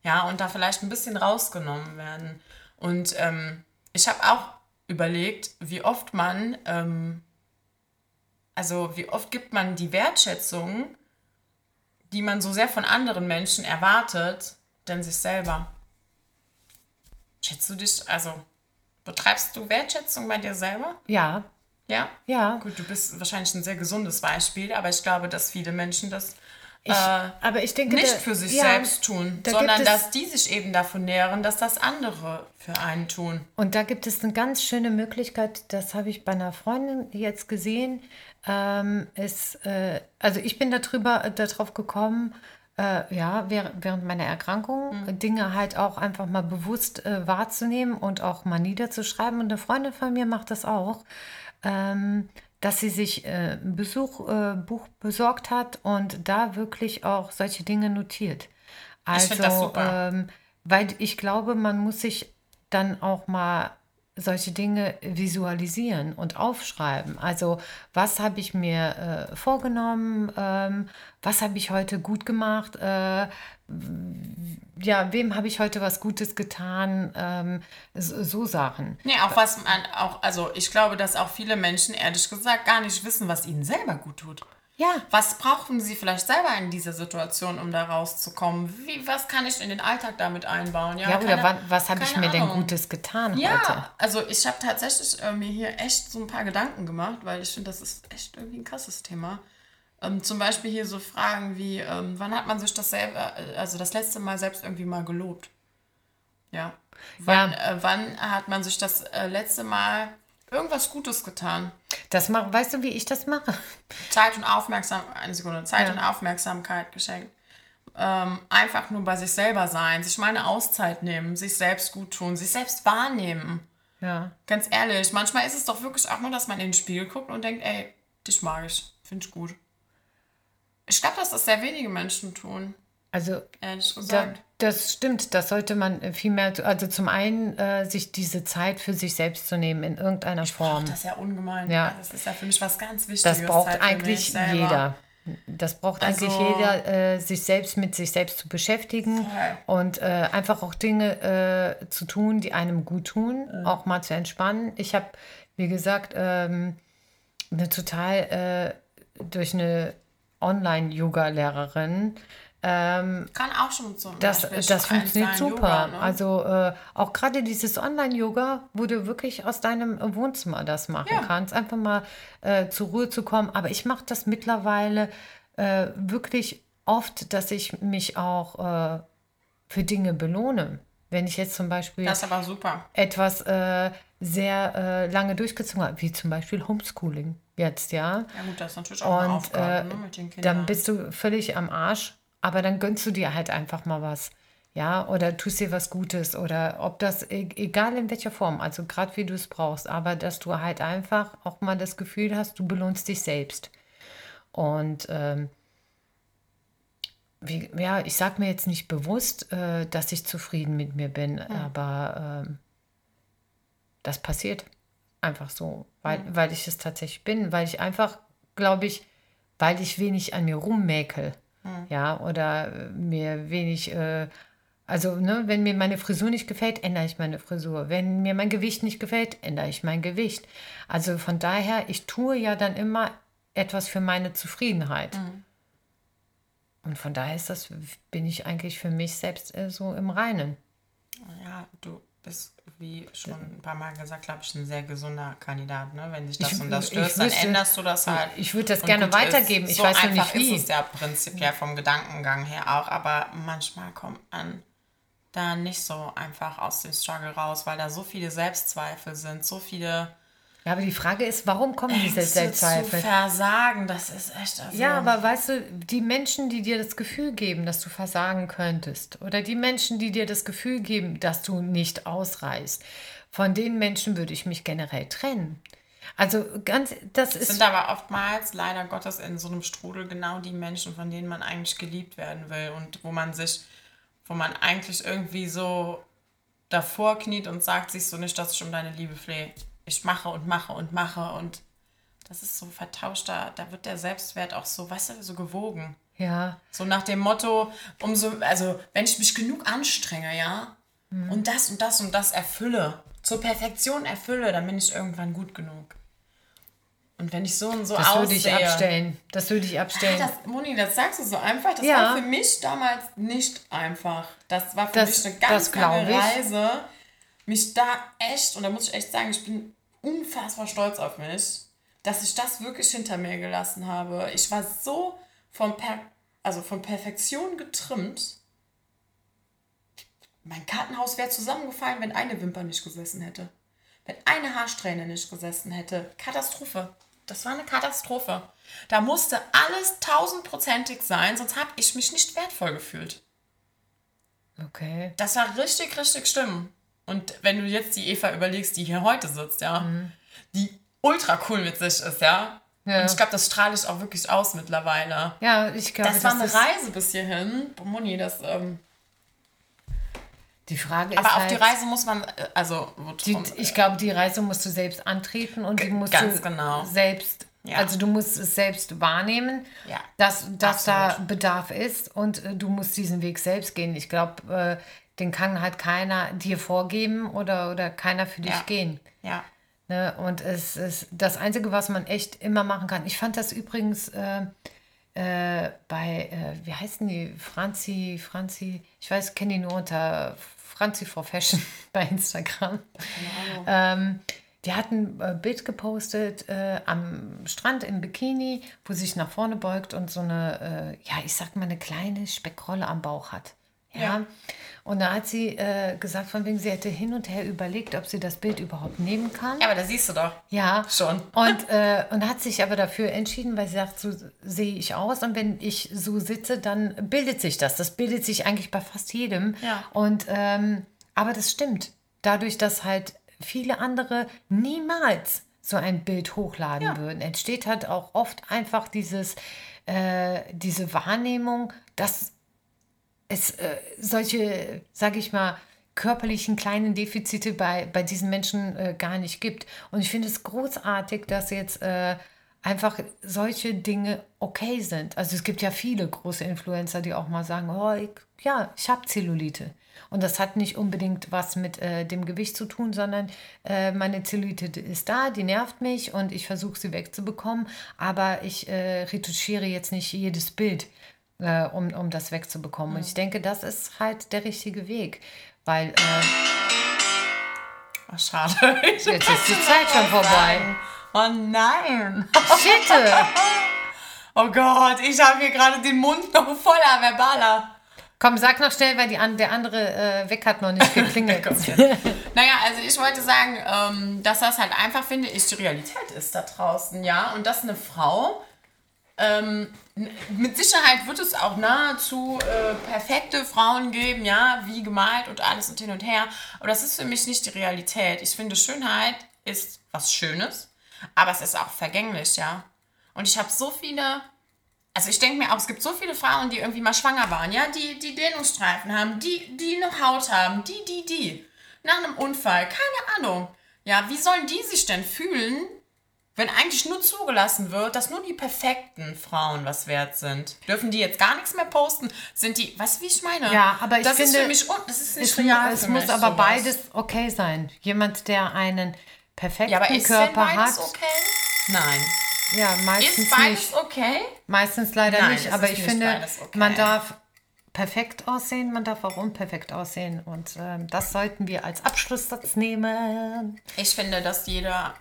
Ja, und da vielleicht ein bisschen rausgenommen werden. Und ähm, ich habe auch überlegt, wie oft man ähm, also wie oft gibt man die Wertschätzung, die man so sehr von anderen Menschen erwartet, denn sich selber? Schätzt du dich, also betreibst du Wertschätzung bei dir selber? Ja. Ja? Ja. Gut, du bist wahrscheinlich ein sehr gesundes Beispiel, aber ich glaube, dass viele Menschen das ich, äh, aber ich denke, nicht für sich ja, selbst tun, da sondern dass die sich eben davon nähren, dass das andere für einen tun. Und da gibt es eine ganz schöne Möglichkeit, das habe ich bei einer Freundin jetzt gesehen, ähm, ist, äh, also ich bin darüber, äh, darauf gekommen, äh, ja, während meiner Erkrankung mhm. Dinge halt auch einfach mal bewusst äh, wahrzunehmen und auch mal niederzuschreiben. Und eine Freundin von mir macht das auch, ähm, dass sie sich äh, ein Besuch, äh, Buch besorgt hat und da wirklich auch solche Dinge notiert. Also, ich das super. Ähm, weil ich glaube, man muss sich dann auch mal solche Dinge visualisieren und aufschreiben. Also was habe ich mir äh, vorgenommen, ähm, was habe ich heute gut gemacht, äh, ja, wem habe ich heute was Gutes getan, ähm, so, so, Sachen. Nee, auch was man auch, also ich glaube, dass auch viele Menschen ehrlich gesagt gar nicht wissen, was ihnen selber gut tut. Ja. Was brauchen Sie vielleicht selber in dieser Situation, um da rauszukommen? Wie, was kann ich in den Alltag damit einbauen? Ja, ja oder wann, was habe ich mir Ahnung. denn Gutes getan ja, heute? also ich habe tatsächlich äh, mir hier echt so ein paar Gedanken gemacht, weil ich finde, das ist echt irgendwie ein krasses Thema. Ähm, zum Beispiel hier so Fragen wie, ähm, wann hat man sich das selber, äh, also das letzte Mal selbst irgendwie mal gelobt? Ja. Wann, ja. Äh, wann hat man sich das äh, letzte Mal irgendwas Gutes getan. Das mach, weißt du, wie ich das mache? Zeit und Aufmerksamkeit, eine Sekunde, Zeit ja. und Aufmerksamkeit geschenkt. Ähm, einfach nur bei sich selber sein, sich mal eine Auszeit nehmen, sich selbst gut tun, sich selbst wahrnehmen. Ja. Ganz ehrlich, manchmal ist es doch wirklich auch nur, dass man in den Spiegel guckt und denkt, ey, dich mag ich, finde ich gut. Ich glaube, dass das sehr wenige Menschen tun. Also, da, das stimmt, das sollte man viel mehr, also zum einen äh, sich diese Zeit für sich selbst zu nehmen in irgendeiner ich Form. Das ist ja ungemein. Ja. Das ist ja für mich was ganz Wichtiges. Das braucht Zeit eigentlich jeder. Das braucht also, eigentlich jeder, äh, sich selbst mit sich selbst zu beschäftigen voll. und äh, einfach auch Dinge äh, zu tun, die einem gut tun, mhm. auch mal zu entspannen. Ich habe, wie gesagt, ähm, eine total äh, durch eine Online-Yoga-Lehrerin ähm, Kann auch schon so. Das, das funktioniert super. Yoga, ne? Also äh, auch gerade dieses Online-Yoga, wo du wirklich aus deinem Wohnzimmer das machen ja. kannst, einfach mal äh, zur Ruhe zu kommen. Aber ich mache das mittlerweile äh, wirklich oft, dass ich mich auch äh, für Dinge belohne. Wenn ich jetzt zum Beispiel etwas äh, sehr äh, lange durchgezogen habe, wie zum Beispiel Homeschooling jetzt, ja. Ja gut, das ist natürlich auch Und, eine Aufgabe ne, mit den Kindern. Dann bist du völlig am Arsch aber dann gönnst du dir halt einfach mal was. Ja, oder tust dir was Gutes oder ob das, e-, egal in welcher Form, also gerade wie du es brauchst, aber dass du halt einfach auch mal das Gefühl hast, du belohnst dich selbst. Und ähm, wie, ja, ich sage mir jetzt nicht bewusst, äh, dass ich zufrieden mit mir bin, mhm. aber äh, das passiert einfach so, weil, mhm. weil ich es tatsächlich bin, weil ich einfach, glaube ich, weil ich wenig an mir rummäkel. Mhm. Ja, oder äh, mir wenig, äh, also ne, wenn mir meine Frisur nicht gefällt, ändere ich meine Frisur. Wenn mir mein Gewicht nicht gefällt, ändere ich mein Gewicht. Also von daher, ich tue ja dann immer etwas für meine Zufriedenheit. Mhm. Und von daher ist das, bin ich eigentlich für mich selbst äh, so im Reinen. Ja, du bist, wie schon ein paar Mal gesagt, glaube ich, ein sehr gesunder Kandidat. Ne? Wenn sich das Ich- und das ich stört, dann wüsste- änderst du das halt. ich würde das Und gerne weitergeben. Ist. Ich so weiß einfach nicht wie. ist es ja prinzipiell vom Gedankengang her auch, aber manchmal kommt man da nicht so einfach aus dem Struggle raus, weil da so viele Selbstzweifel sind, so viele Ja, aber die Frage ist, warum kommen diese Ängste zu Selbstzweifel? versagen. Das ist echt. Also, Ja, aber weißt du, die Menschen, die dir das Gefühl geben, dass du versagen könntest, oder die Menschen, die dir das Gefühl geben, dass du nicht ausreichst, von den Menschen würde ich mich generell trennen. Also ganz, das ist sind aber oftmals leider Gottes in so einem Strudel genau die Menschen, von denen man eigentlich geliebt werden will und wo man sich, wo man eigentlich irgendwie so davor kniet und sagt sich so nicht, dass ich um deine Liebe flehe. Ich mache und mache und mache und das ist so vertauscht, da, da wird der Selbstwert auch so, weißt du, so gewogen. ja, So nach dem Motto, umso, also wenn ich mich genug anstrenge, ja, Mhm. und das und das und das erfülle, zur Perfektion erfülle, dann bin ich irgendwann gut genug. Und wenn ich so und so das aussehe. würde ich abstellen. Das würde ich abstellen. Das, Moni, das sagst du so einfach. Das Ja. war für mich damals nicht einfach. Das war für Das- mich eine ganz das lange. Reise. Mich da echt, und da muss ich echt sagen, ich bin unfassbar stolz auf mich, dass ich das wirklich hinter mir gelassen habe. Ich war so von, per also von Perfektion getrimmt. Mein Kartenhaus wäre zusammengefallen, wenn eine Wimper nicht gesessen hätte. Wenn eine Haarsträhne nicht gesessen hätte. Katastrophe. Das war eine Katastrophe. Da musste alles tausendprozentig sein, sonst habe ich mich nicht wertvoll gefühlt. Okay. Das war richtig, richtig schlimm. Und wenn du jetzt die Eva überlegst, die hier heute sitzt, ja, die ultra cool mit sich ist, ja. Ja. Und ich glaube, das strahle ich auch wirklich aus mittlerweile. Ja, ich glaube, Das war eine ist, Reise bis hierhin. Moni, das. Ähm, Die Frage ist aber auf halt, die Reise muss man, äh, also, Die, ich glaube, die Reise musst du selbst antreten und die musst du genau. selbst, Ja. also du musst es selbst wahrnehmen, Ja, dass, dass da. Bedarf ist und äh, du musst diesen Weg selbst gehen. Ich glaube, äh, den kann halt keiner dir vorgeben oder, oder keiner für dich Ja. gehen. ja. Ne? Und es ist das Einzige, was man echt immer machen kann. Ich fand das übrigens äh, äh, bei, äh, wie heißen die? Franzi, Franzi, ich weiß, kenne die nur unter Franzi for Fashion bei Instagram. Ähm, die hat ein äh, Bild gepostet äh, am Strand im Bikini, wo sie sich nach vorne beugt und so eine, äh, ja, ich sag mal, eine kleine Speckrolle am Bauch hat. Ja. Ja. Und da hat sie äh, gesagt, von wegen, sie hätte hin und her überlegt, ob sie das Bild überhaupt nehmen kann. Ja, aber da siehst du doch. Ja. Schon. Und, äh, und hat sich aber dafür entschieden, weil sie sagt, so sehe ich aus. Und wenn ich so sitze, dann bildet sich das. Das bildet sich eigentlich bei fast jedem. Ja. Und ähm, aber das stimmt. Dadurch, dass halt viele andere niemals so ein Bild hochladen Ja. würden, entsteht halt auch oft einfach dieses, äh, diese Wahrnehmung, dass es äh, solche, sage ich mal, körperlichen kleinen Defizite bei, bei diesen Menschen äh, gar nicht gibt. Und ich finde es großartig, dass jetzt äh, einfach solche Dinge okay sind. Also es gibt ja viele große Influencer, die auch mal sagen, oh, ich, ja, ich habe Zellulite. Und das hat nicht unbedingt was mit äh, dem Gewicht zu tun, sondern äh, meine Zellulite ist da, die nervt mich und ich versuche sie wegzubekommen. Aber ich äh, retuschiere jetzt nicht jedes Bild, äh, um, um das wegzubekommen. Und ich denke, das ist halt der richtige Weg. Weil äh, Ach, schade. jetzt ist die Zeit schon vorbei. Oh nein. Shit! Oh Gott, ich habe hier gerade den Mund noch voller verbaler. Komm, sag noch schnell, weil die der andere äh, weg hat noch nicht geklingelt. Naja, also ich wollte sagen, ähm, dass das halt einfach, finde ich, die Realität ist da draußen, ja. Und dass eine Frau, ähm, mit Sicherheit wird es auch nahezu äh, perfekte Frauen geben, ja, wie gemalt und alles und hin und her. Aber das ist für mich nicht die Realität. Ich finde, Schönheit ist was Schönes, aber es ist auch vergänglich, ja. Und ich habe so viele also ich denke mir auch, es gibt so viele Frauen, die irgendwie mal schwanger waren, ja, die, die Dehnungsstreifen haben, die, die eine Haut haben, die, die, die. Nach einem Unfall, keine Ahnung. Ja, wie sollen die sich denn fühlen, wenn eigentlich nur zugelassen wird, dass nur die perfekten Frauen was wert sind? Dürfen die jetzt gar nichts mehr posten? Sind die, du, wie ich meine? Ja, aber ich das finde, ist für mich, un- das ist nicht Es, real es für muss mich, aber sowas. beides okay sein. Jemand, der einen perfekten Ja, aber ist denn Körper beides hat. okay? Nein. Ja, meistens Ist beides nicht. okay? Meistens leider Nein, nicht, aber ich nicht finde, okay. man darf perfekt aussehen, man darf auch unperfekt aussehen und ähm, das sollten wir als Abschlusssatz nehmen. Ich finde, dass jeder,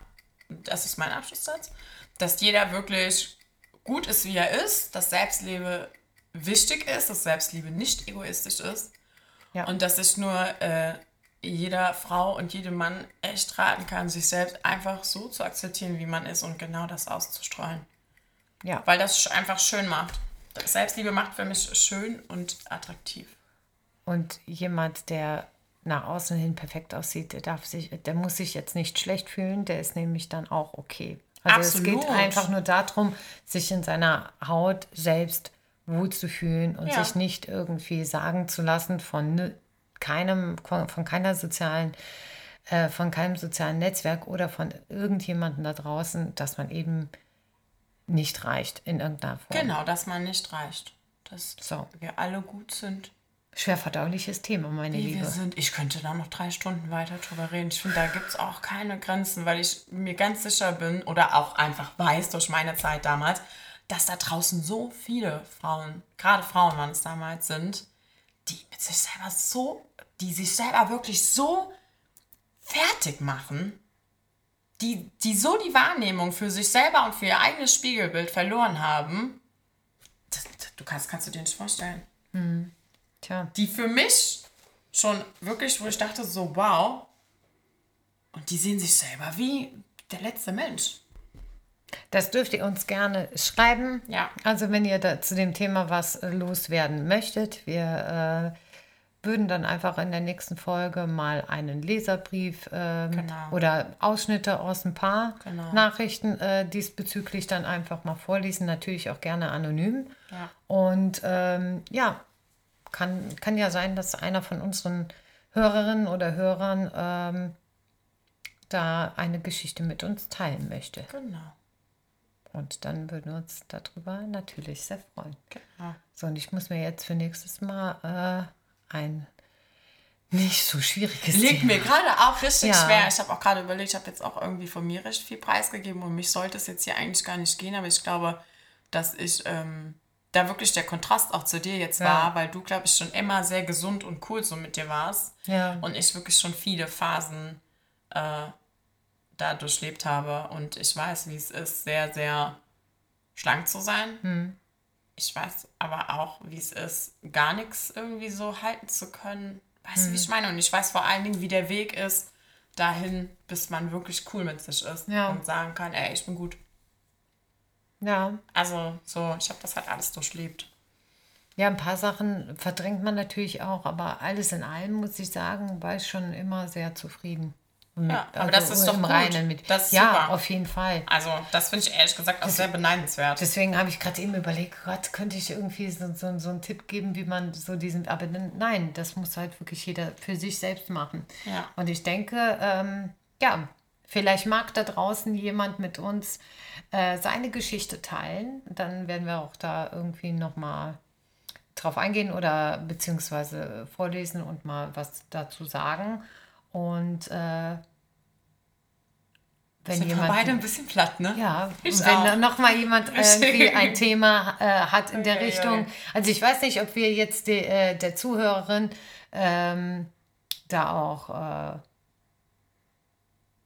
das ist mein Abschlusssatz, dass jeder wirklich gut ist, wie er ist, dass Selbstliebe wichtig ist, dass Selbstliebe nicht egoistisch ist Ja. und dass ich nur äh, jeder Frau und jedem Mann echt raten kann, sich selbst einfach so zu akzeptieren, wie man ist und genau das auszustreuen. Ja, Weil das einfach schön macht. Selbstliebe macht für mich schön und attraktiv. und jemand, der nach außen hin perfekt aussieht, der darf sich, der muss sich jetzt nicht schlecht fühlen, der ist nämlich dann auch okay. Also es Absolut. geht einfach nur darum, sich in seiner Haut selbst wohlzufühlen und Ja. sich nicht irgendwie sagen zu lassen von ne- keinem, von keiner sozialen, äh, von keinem sozialen Netzwerk oder von irgendjemandem da draußen, dass man eben nicht reicht in irgendeiner Form. Genau, dass man nicht reicht. Dass So. wir alle gut sind. Schwer verdauliches Thema, meine Wie Liebe. wir sind. Ich könnte da noch drei Stunden weiter drüber reden. Ich finde, da gibt es auch keine Grenzen, weil ich mir ganz sicher bin oder auch einfach weiß durch meine Zeit damals, dass da draußen so viele Frauen, gerade Frauen waren es damals, sind, die mit sich selber so, die sich selber wirklich so fertig machen, die, die so die Wahrnehmung für sich selber und für ihr eigenes Spiegelbild verloren haben. Das, das, du kannst, kannst du dir nicht vorstellen Tja, die für mich schon wirklich, wo ich dachte, so wow. Und die sehen sich selber wie der letzte Mensch. das dürft ihr uns gerne schreiben. Ja. Also wenn ihr da zu dem Thema was äh, loswerden möchtet, wir äh, würden dann einfach in der nächsten Folge mal einen Leserbrief ähm, Genau. oder Ausschnitte aus ein paar Genau. Nachrichten äh, diesbezüglich dann einfach mal vorlesen. Natürlich auch gerne anonym. Ja. Und ähm, ja, kann, kann ja sein, dass einer von unseren Hörerinnen oder Hörern ähm, da eine Geschichte mit uns teilen möchte. Genau. Und dann würden wir uns darüber natürlich sehr freuen. genau. So, und ich muss mir jetzt für nächstes Mal äh, ein nicht so schwieriges Liegt Thema. mir gerade auch richtig Ja. schwer. Ich habe auch gerade überlegt, ich habe jetzt auch irgendwie von mir recht viel preisgegeben und mich sollte es jetzt hier eigentlich gar nicht gehen, aber ich glaube, dass ich ähm, da wirklich der Kontrast auch zu dir jetzt Ja. war, weil du, glaube ich, schon immer sehr gesund und cool so mit dir warst. Ja. Und ich wirklich schon viele Phasen äh, da durchlebt habe. Und ich weiß, wie es ist, sehr, sehr schlank zu sein. Hm. Ich weiß aber auch, wie es ist, gar nichts irgendwie so halten zu können. Weißt du, wie Hm. ich meine? Und ich weiß vor allen Dingen, wie der Weg ist dahin, bis man wirklich cool mit sich ist Ja. und sagen kann, ey, ich bin gut. Ja. Also so, ich habe das halt alles durchlebt. ja, ein paar Sachen verdrängt man natürlich auch, aber alles in allem, muss ich sagen, war ich schon immer sehr zufrieden. Mit, Ja, aber das ist doch. Reinen mit. Das ja, super. auf jeden Fall. Also das finde ich ehrlich gesagt auch sehr beneidenswert. Deswegen habe ich gerade eben überlegt, Gott, könnte ich irgendwie so, so, so einen Tipp geben, wie man so diesen, aber nein, das muss halt wirklich jeder für sich selbst machen. Ja. Und ich denke, ähm, ja, vielleicht mag da draußen jemand mit uns äh, seine Geschichte teilen. Dann werden wir auch da irgendwie nochmal drauf eingehen oder beziehungsweise vorlesen und mal was dazu sagen. Und äh, wenn Sind wir jemand beide ein bisschen platt, ne? ja, Ich wenn auch. dann noch mal jemand irgendwie ein Thema äh, hat in der ui, ui. Richtung. Also ich weiß nicht, ob wir jetzt die, äh, der Zuhörerin ähm, da auch, äh,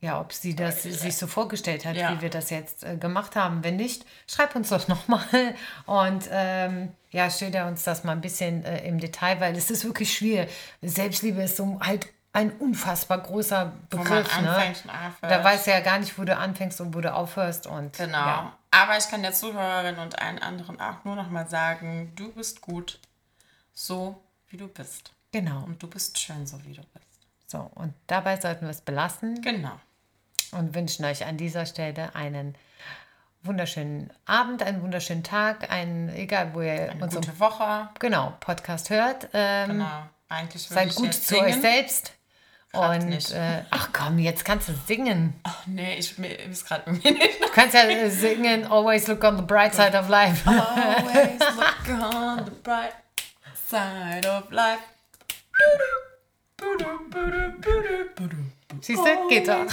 ja, ob sie das sich so vorgestellt hat, Ja. wie wir das jetzt äh, gemacht haben. Wenn nicht, schreib uns doch noch mal und ähm, ja, schilder uns das mal ein bisschen äh, im Detail, weil es ist wirklich schwierig. Selbstliebe ist so halt ein unfassbar großer Wo man Begriff. Ne? anfängt und aufhört. Da weißt du ja gar nicht, wo du anfängst und wo du aufhörst. Und, Genau. Ja. Aber ich kann der Zuhörerin und allen anderen auch nur noch mal sagen, du bist gut, so wie du bist. Genau. Und du bist schön, so wie du bist. So, und dabei sollten wir es belassen Genau. Und wünschen euch an dieser Stelle einen wunderschönen Abend, einen wunderschönen Tag, einen, egal wo ihr Eine unseren gute Woche. genau, Podcast hört. Ähm, Genau. Eigentlich Seid gut zu singen. euch selbst. Klappt und äh, ach komm, jetzt kannst du singen. Ach nee, ich mir ist gerade irgendwie nicht. Du kannst ja singen, always look on the bright side of life. Always look on the bright side of life. Siehst du, geht doch.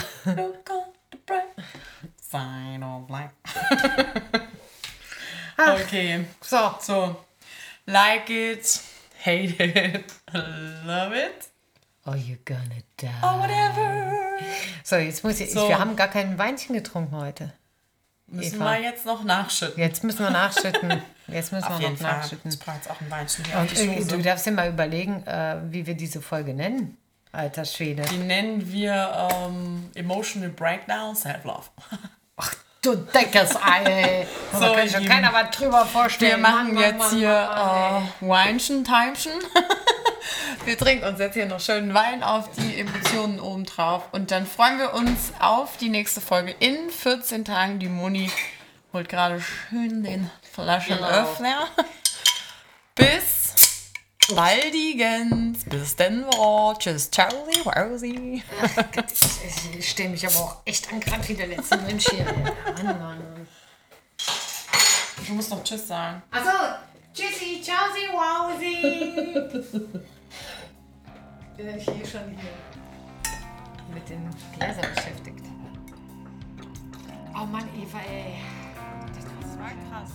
Side of life. Ach, Okay. so, So. Like it, hate it, love it, oh, you're gonna die. or whatever. So, jetzt muss ich, So. wir haben gar kein Weinchen getrunken heute. Müssen Eva. wir jetzt noch nachschütten. Jetzt müssen wir nachschütten. Jetzt müssen Auf wir noch Fall. nachschütten. Ich brauche jetzt auch ein Weinchen hier Und du darfst dir mal überlegen, äh, wie wir diese Folge nennen. Alter Schwede. Die nennen wir ähm, Emotional Breakdown Self-Love. Ach, du dickes Ei. So, da kann sich keiner was drüber vorstellen. Wir machen Mann, jetzt Mann, hier Mann, äh, Weinchen, Timchen. wir trinken uns jetzt hier noch schönen Wein auf die Emotionen oben drauf. Und dann freuen wir uns auf die nächste Folge in 14 Tagen. Die Moni holt gerade schön den Flaschenöffner. Bis baldigens. Bis denn, oh, tschüss, Charlie, Rosie. Ich stehe mich aber auch echt an, gerade wie der letzte Mensch hier. Mann, Mann, Mann. Du musst noch Tschüss sagen. Achso, tschüssi, tschausi, wausi. Bin ich hier schon hier mit den Gläsern beschäftigt. Oh Mann, Eva, ey. Das war krass.